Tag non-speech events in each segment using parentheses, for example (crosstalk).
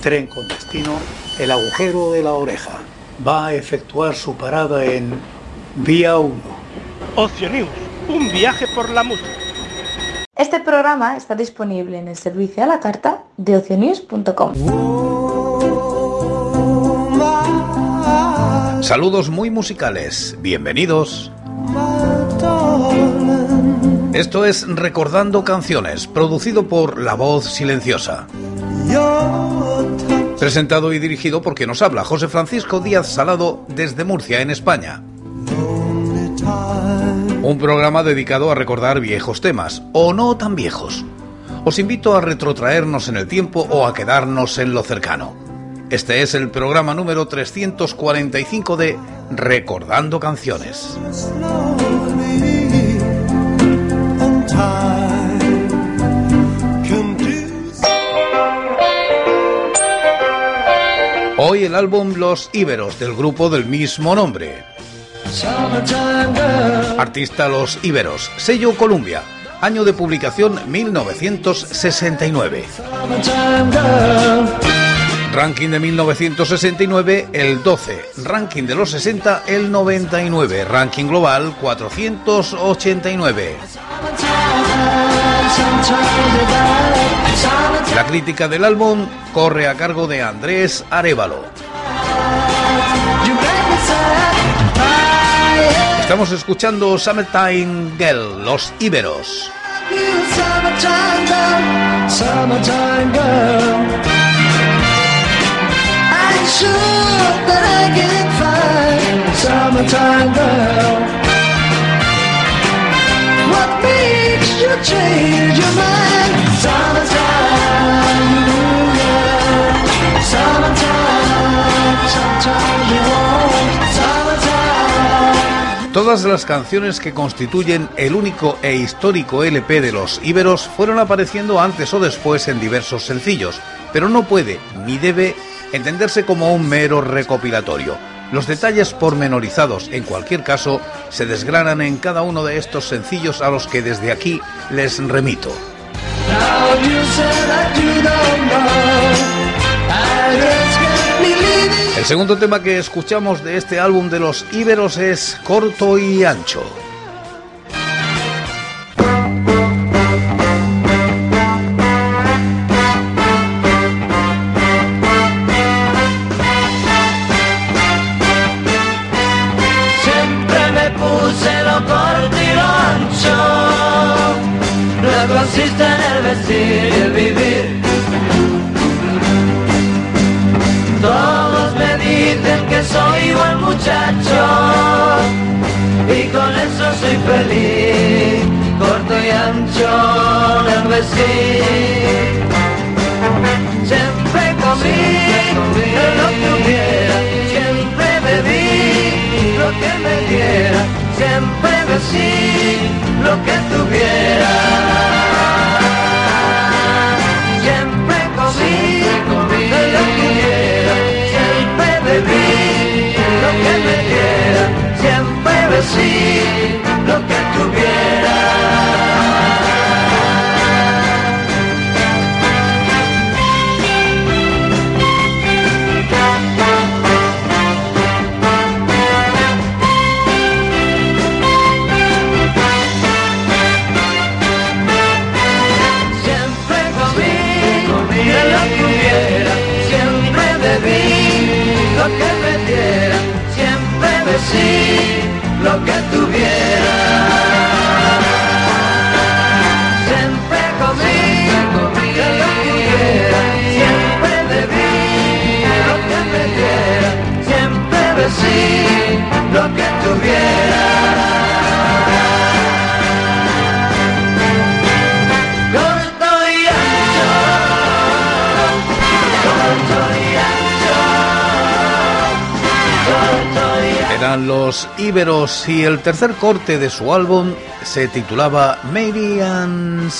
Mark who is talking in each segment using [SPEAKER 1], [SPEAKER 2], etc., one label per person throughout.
[SPEAKER 1] tren con destino El agujero de la oreja. Va a efectuar su parada en Vía 1.
[SPEAKER 2] Ocio News, un viaje por la música.
[SPEAKER 3] Este programa está disponible en el servicio a la carta de ocionews.com.
[SPEAKER 4] Saludos muy musicales, bienvenidos. Esto es Recordando Canciones, producido por La Voz Silenciosa. Presentado y dirigido por quien nos habla, José Francisco Díaz Salado, desde Murcia, en España. Un programa dedicado a recordar viejos temas, o no tan viejos. Os invito a retrotraernos en el tiempo o a quedarnos en lo cercano. Este es el programa número 345 de Recordando Canciones. Álbum Los Íberos del grupo del mismo nombre. Artista Los Íberos, sello Columbia, año de publicación 1969. Ranking de 1969 el 12, ranking de los 60 el 99, ranking global 489. La crítica del álbum corre a cargo de Andrés Arevalo. Estamos escuchando Summertime Girl, Los Íberos. Summertime girl What makes you change your mind? Todas las canciones que constituyen el único e histórico LP de los Íberos fueron apareciendo antes o después en diversos sencillos, pero no puede ni debe entenderse como un mero recopilatorio. Los detalles pormenorizados, en cualquier caso, se desgranan en cada uno de estos sencillos a los que desde aquí les remito. El segundo tema que escuchamos de este álbum de los Íberos es Corto y Ancho.
[SPEAKER 5] consiste en el vestir y el vivir. Me dicen soy buen muchacho y con eso soy feliz, corto y ancho el vestir. Siempre comí lo que hubiera, siempre bebí lo que me diera, siempre besí lo que tuviera. Sí, lo que tuviera. Siempre comí, comí lo que hubiera, siempre bebí lo que me diera, siempre besí lo que tuviera. Siempre comí, comí lo que tuviera, siempre bebí lo que me diera, siempre besí lo que tuviera.
[SPEAKER 4] Los Íberos y el tercer corte de su álbum se titulaba Maybe and.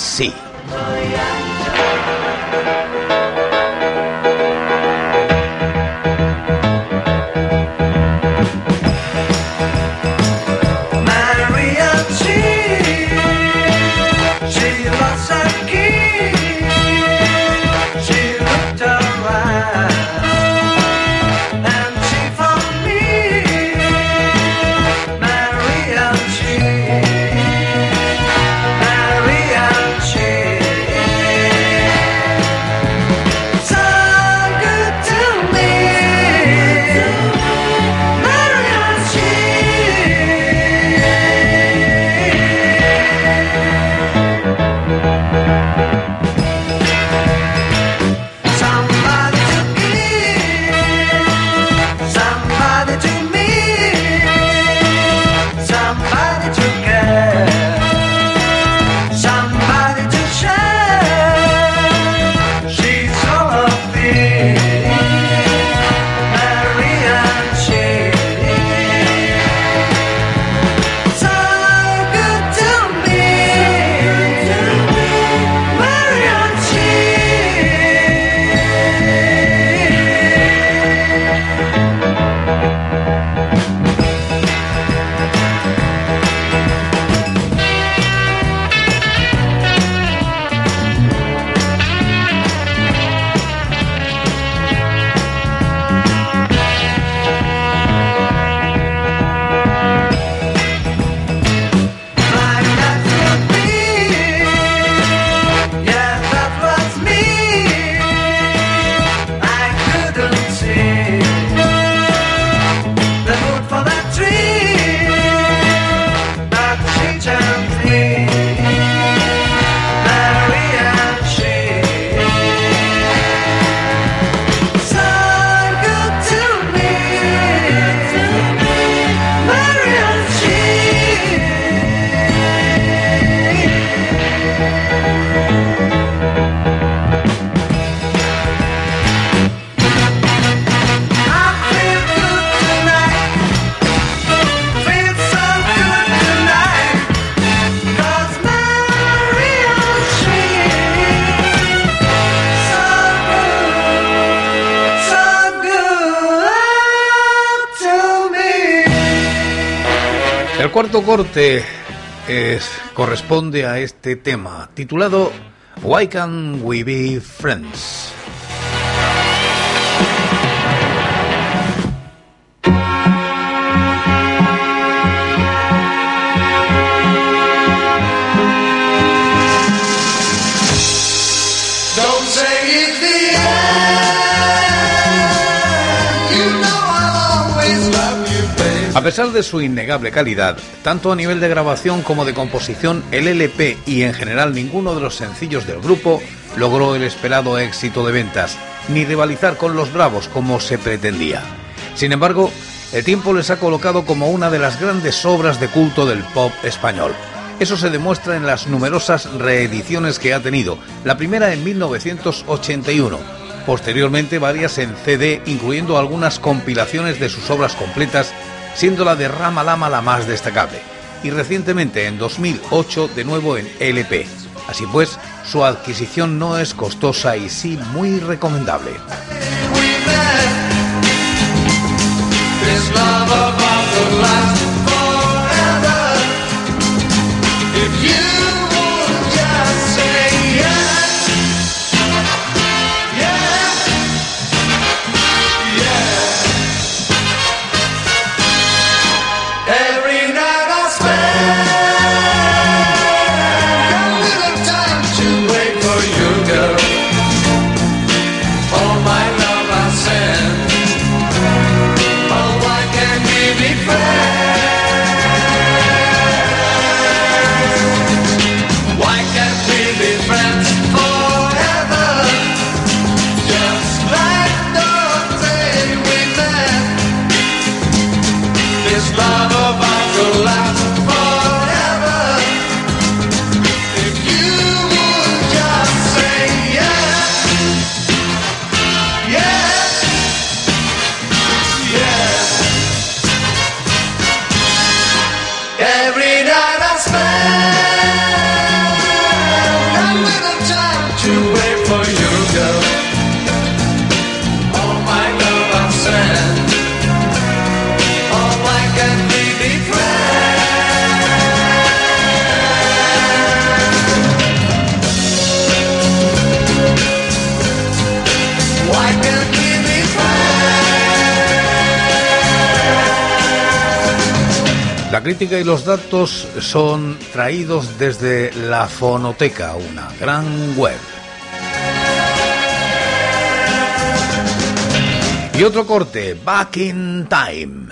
[SPEAKER 5] Mariachi, she lost her cuarto corte es, corresponde a este tema, titulado Why Can't We Be Friends? A pesar de su innegable calidad, tanto a nivel de grabación como de composición, el LP y en general ninguno de los sencillos del grupo logró el esperado éxito de ventas, ni rivalizar con los Bravos como se pretendía. Sin embargo, el tiempo les ha colocado como una de las grandes obras de culto del pop español. Eso se demuestra en las numerosas reediciones que ha tenido, la primera en 1981, posteriormente varias en CD, incluyendo algunas compilaciones de sus obras completas, siendo la de Rama Lama la más destacable, y recientemente en 2008 de nuevo en LP. Así pues, su adquisición no es costosa y sí muy recomendable. La crítica y los datos son traídos desde la Fonoteca, una gran web. Y otro corte, Back in Time.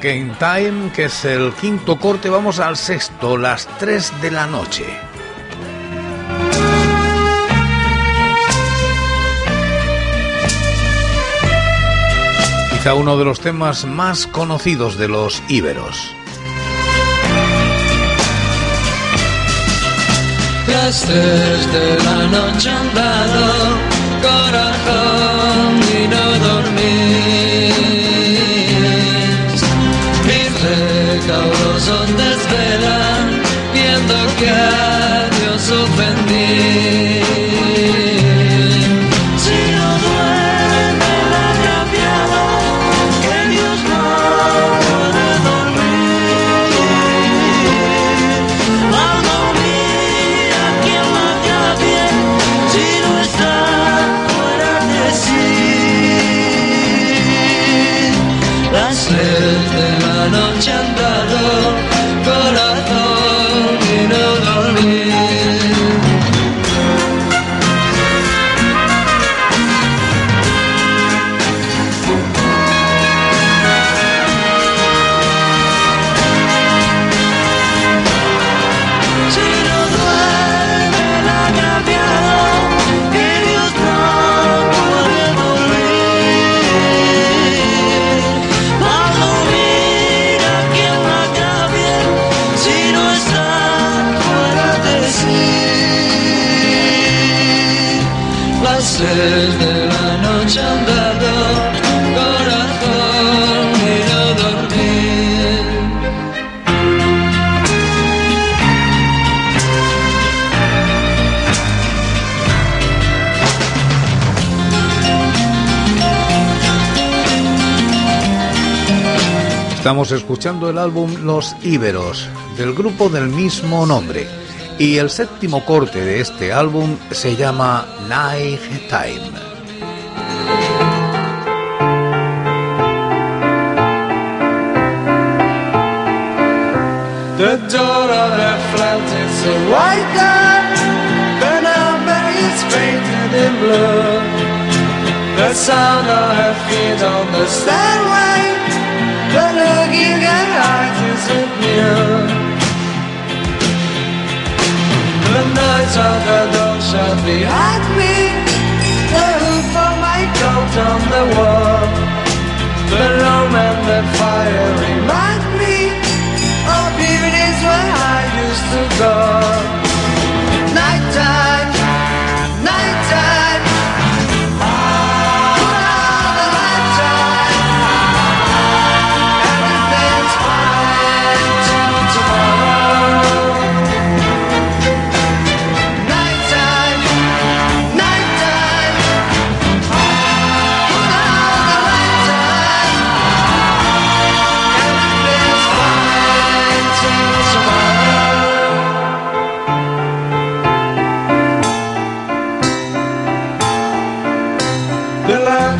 [SPEAKER 4] Back in Time, que es el quinto corte, vamos al sexto, las 3 de la noche. Quizá uno de los temas más conocidos de los íberos.
[SPEAKER 5] Las tres de la noche han dado corazón
[SPEAKER 4] Estamos escuchando el álbum Los Íberos, del grupo del mismo nombre. Y el séptimo corte de este álbum se llama Night Time.
[SPEAKER 5] The door of the flat is a white dot. The number is painted in blue. The sound of her feet on the stairway. The noise of the door shut behind me. The of my the wall. The and the fire remind me of evenings when I used to go.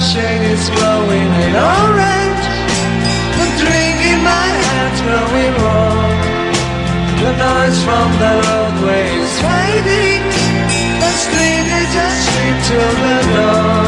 [SPEAKER 5] The lampshade is glowing in orange. The drink in my hand's growing warm. The noise from the roadway is fading. The street is just street till the dawn.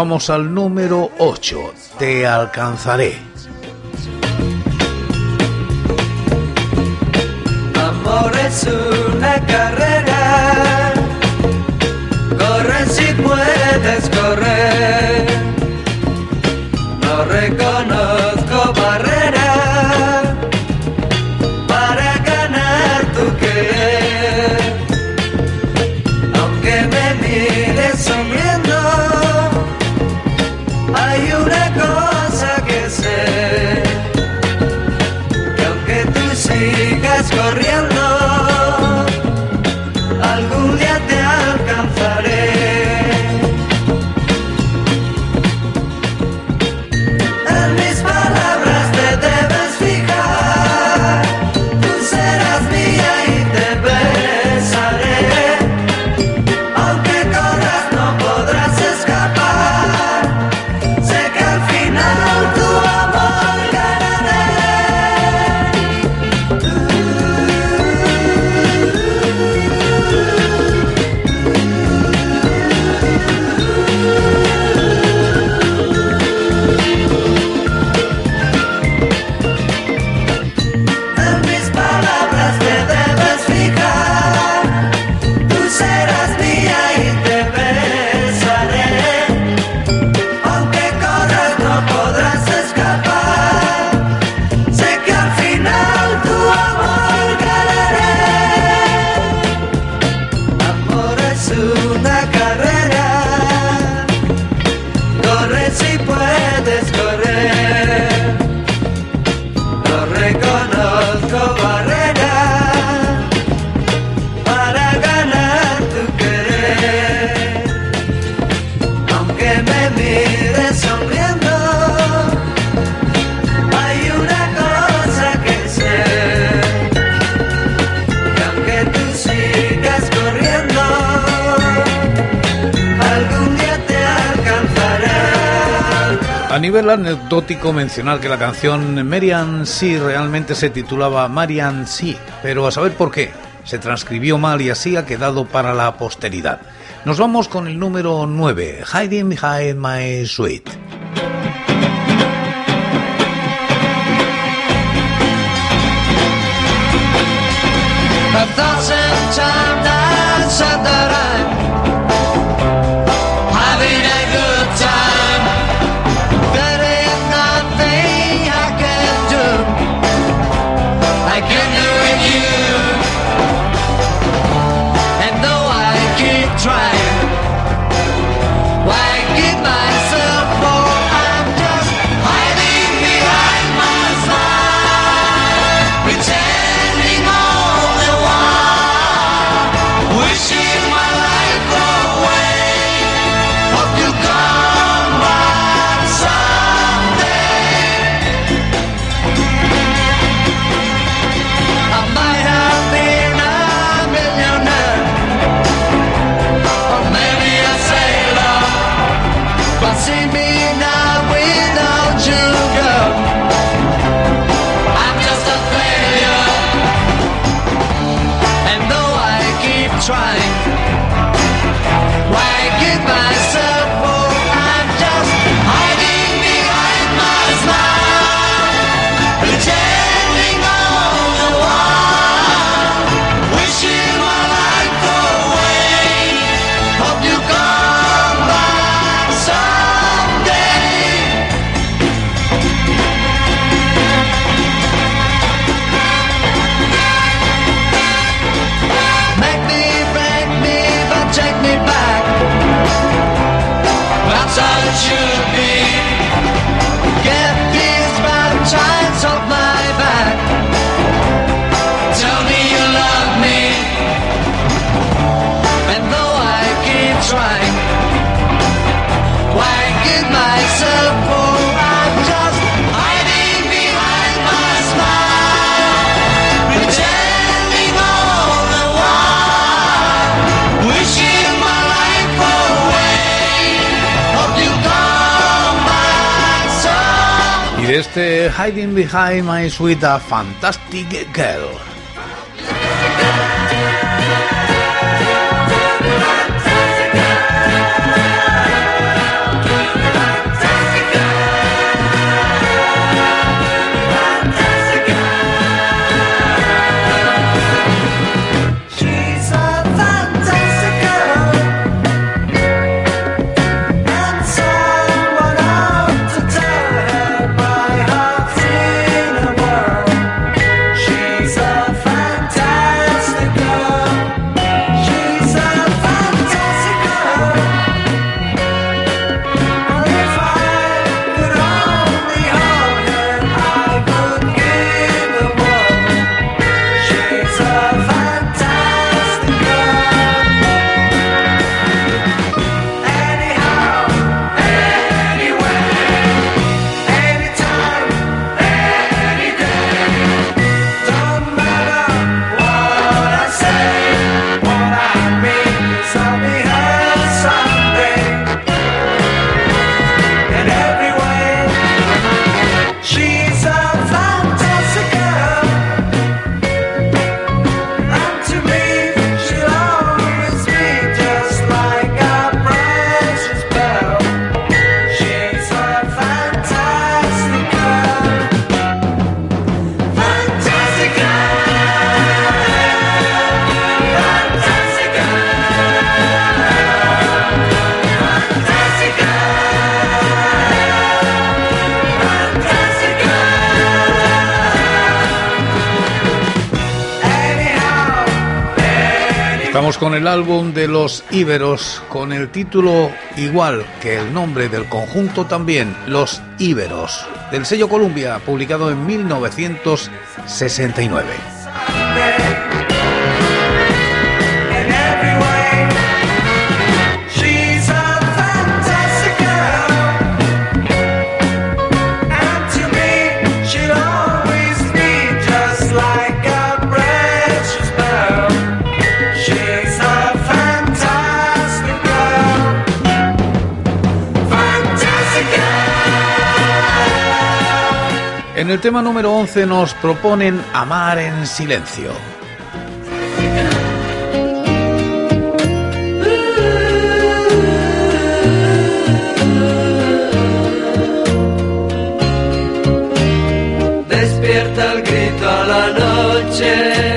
[SPEAKER 4] vamos al número 8, Te alcanzaré.
[SPEAKER 5] Amor es una carrera
[SPEAKER 4] nivel anecdótico mencionar que la canción Marian C realmente se titulaba Marian C, pero a saber por qué. Se transcribió mal y así ha quedado para la posteridad. Nos vamos con el número 9, Hiding Behind My Suite. este Hiding Behind My Sweet a Fantastic Girl. Estamos con el álbum de los Íberos, con el título igual que el nombre del conjunto también, Los Íberos, del sello Columbia, publicado en 1969. En el tema número 11 nos proponen Amar en Silencio.
[SPEAKER 5] Despierta el grito a la noche.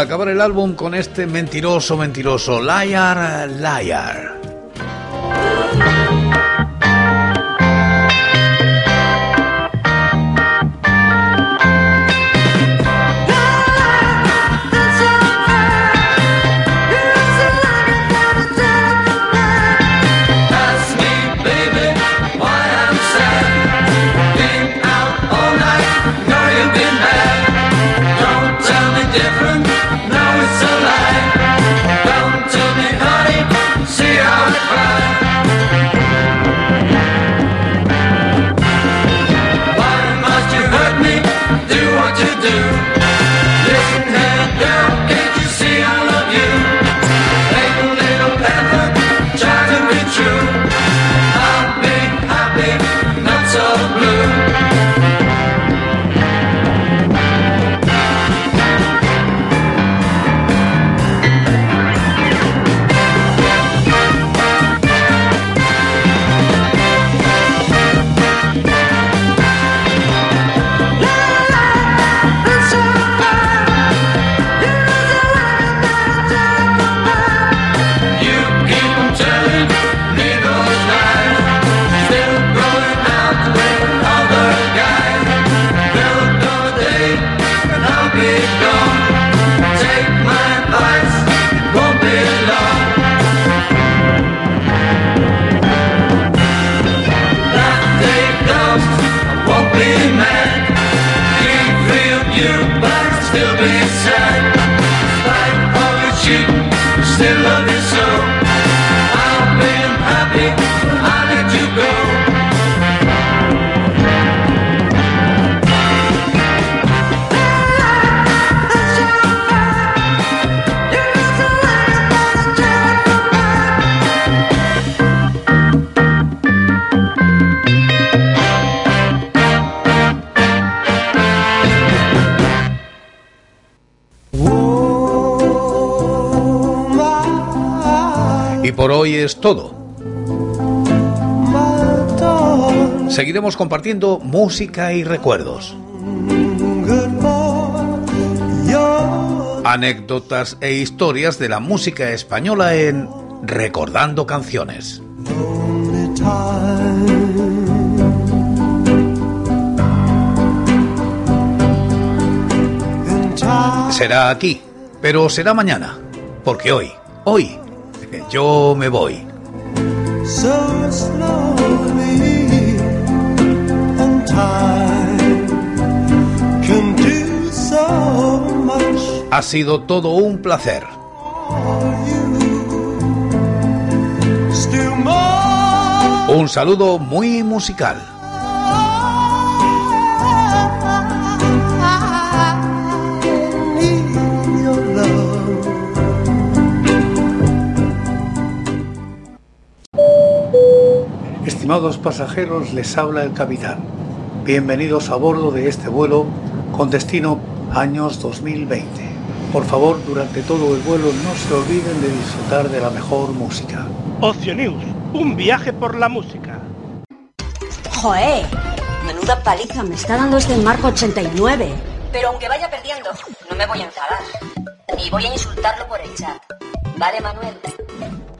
[SPEAKER 4] Acabar el álbum con este mentiroso, mentiroso, Liar, Liar. Hoy es todo. Seguiremos compartiendo música y recuerdos. Anécdotas e historias de la música española en Recordando Canciones. Será aquí, pero será mañana, porque hoy, hoy, yo me voy. Ha sido todo un placer. Un saludo muy musical.
[SPEAKER 1] Estimados pasajeros, les habla el capitán. Bienvenidos a bordo de este vuelo con destino años 2020. Por favor, durante todo el vuelo no se olviden de disfrutar de la mejor música.
[SPEAKER 2] Ocio News, un viaje por la música.
[SPEAKER 6] ¡Joé! Menuda paliza me está dando este Marco 89.
[SPEAKER 7] Pero aunque vaya perdiendo, no me voy a enfadar. Y voy a insultarlo por el chat. ¿Vale, Manuel?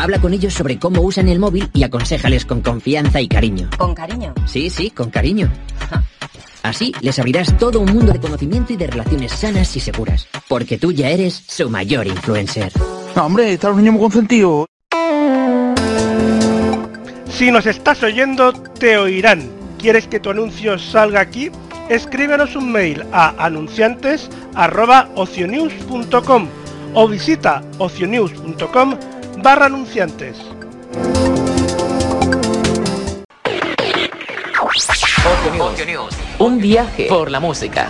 [SPEAKER 8] Habla con ellos sobre cómo usan el móvil y aconséjales con confianza y cariño.
[SPEAKER 7] Con cariño.
[SPEAKER 8] Sí, sí, con cariño. (laughs) Así les abrirás todo un mundo de conocimiento y de relaciones sanas y seguras. Porque tú ya eres su mayor influencer.
[SPEAKER 9] No, hombre, están los niños muy consentidos.
[SPEAKER 2] Si nos estás oyendo, te oirán. ¿Quieres que tu anuncio salga aquí? Escríbenos un mail a anunciantes.ocionews.com o visita ocionews.com barra anunciantes.
[SPEAKER 10] Un viaje por la música.